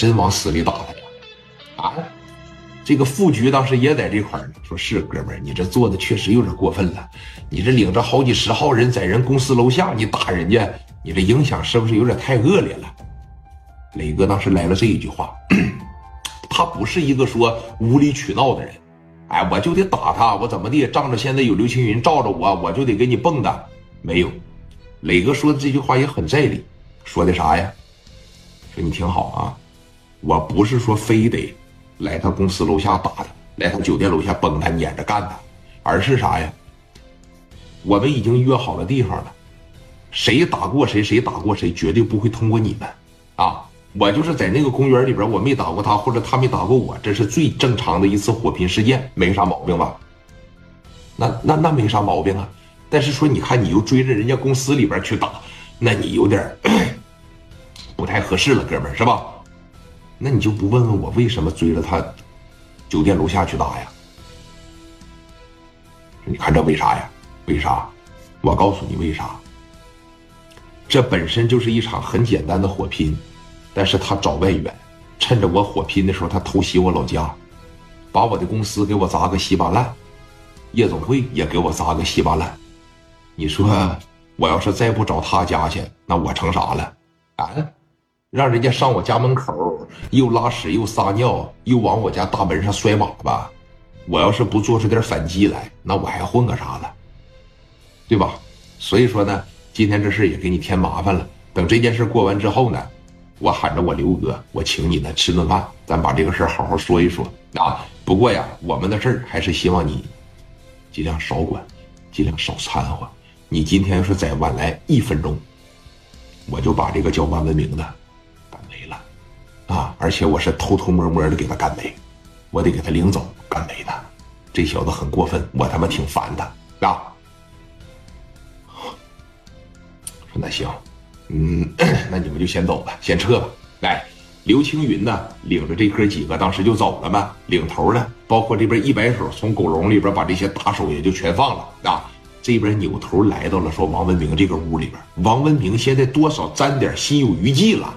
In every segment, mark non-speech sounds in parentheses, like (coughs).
真往死里打他呀？啊！这个副局当时也在这块儿呢，说是哥们儿，你这做的确实有点过分了。你这领着好几十号人在人公司楼下，你打人家，你这影响是不是有点太恶劣了？磊哥当时来了这一句话，(clears throat) 他不是一个说无理取闹的人。哎，我就得打他，我怎么地？仗着现在有刘青云罩着我，我就得给你蹦跶。没有，磊哥说的这句话也很在理，说的啥呀？说你听好啊，我不是说非得。来他公司楼下打他，来他酒店楼下崩他，撵着干他，而是啥呀？我们已经约好了地方了，谁打过谁，谁打过谁，绝对不会通过你们啊！我就是在那个公园里边，我没打过他，或者他没打过我，这是最正常的一次火拼事件，没啥毛病吧？那那那没啥毛病啊！但是说，你看你又追着人家公司里边去打，那你有点 (coughs) 不太合适了，哥们儿是吧？那你就不问问我为什么追着他酒店楼下去打呀？你看这为啥呀？为啥？我告诉你为啥。这本身就是一场很简单的火拼，但是他找外援，趁着我火拼的时候，他偷袭我老家，把我的公司给我砸个稀巴烂，夜总会也给我砸个稀巴烂。你说我要是再不找他家去，那我成啥了？啊？让人家上我家门口，又拉屎又撒尿，又往我家大门上摔粑粑。我要是不做出点反击来，那我还混个啥了？对吧？所以说呢，今天这事也给你添麻烦了。等这件事过完之后呢，我喊着我刘哥，我请你呢吃顿饭，咱把这个事好好说一说啊。不过呀，我们的事儿还是希望你尽量少管，尽量少掺和。你今天要是再晚来一分钟，我就把这个叫万文明的。而且我是偷偷摸摸的给他干没，我得给他领走干没的。这小子很过分，我他妈挺烦的啊！说那行，嗯，那你们就先走吧，先撤吧。来，刘青云呢，领着这哥几个当时就走了嘛。领头的，包括这边一摆手，从狗笼里边把这些打手也就全放了啊。这边扭头来到了说王文明这个屋里边，王文明现在多少沾点心有余悸了。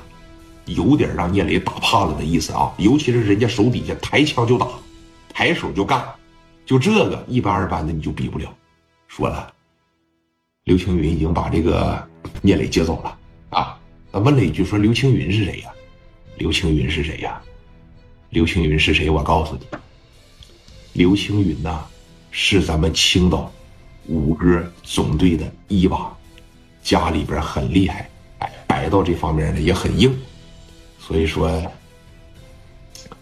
有点让聂磊打怕了的意思啊，尤其是人家手底下抬枪就打，抬手就干，就这个一般二般的你就比不了。说了，刘青云已经把这个聂磊接走了啊。他问了一句说：“刘青云是谁呀？”刘青云是谁呀？刘青云是谁？我告诉你，刘青云呐，是咱们青岛五哥总队的一把，家里边很厉害，哎，白道这方面呢也很硬。所以说，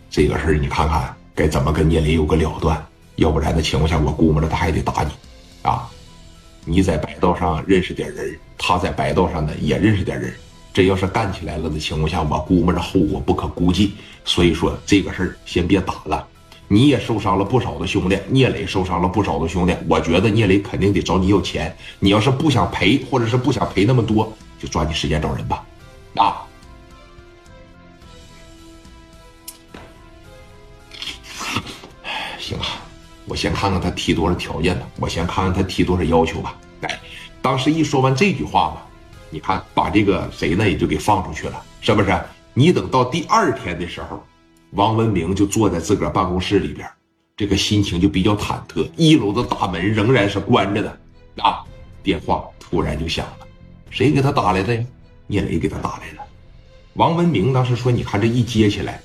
这个事儿你看看该怎么跟聂磊有个了断，要不然的情况下，我估摸着他还得打你，啊！你在白道上认识点人，他在白道上呢也认识点人，这要是干起来了的情况下，我估摸着后果不可估计。所以说这个事儿先别打了，你也受伤了不少的兄弟，聂磊受伤了不少的兄弟，我觉得聂磊肯定得找你要钱，你要是不想赔，或者是不想赔那么多，就抓紧时间找人吧，啊！行啊，我先看看他提多少条件吧，我先看看他提多少要求吧。哎，当时一说完这句话吧，你看把这个谁呢也就给放出去了，是不是？你等到第二天的时候，王文明就坐在自个儿办公室里边，这个心情就比较忐忑。一楼的大门仍然是关着的，啊，电话突然就响了，谁给他打来的呀？聂磊给他打来的。王文明当时说：“你看这一接起来。”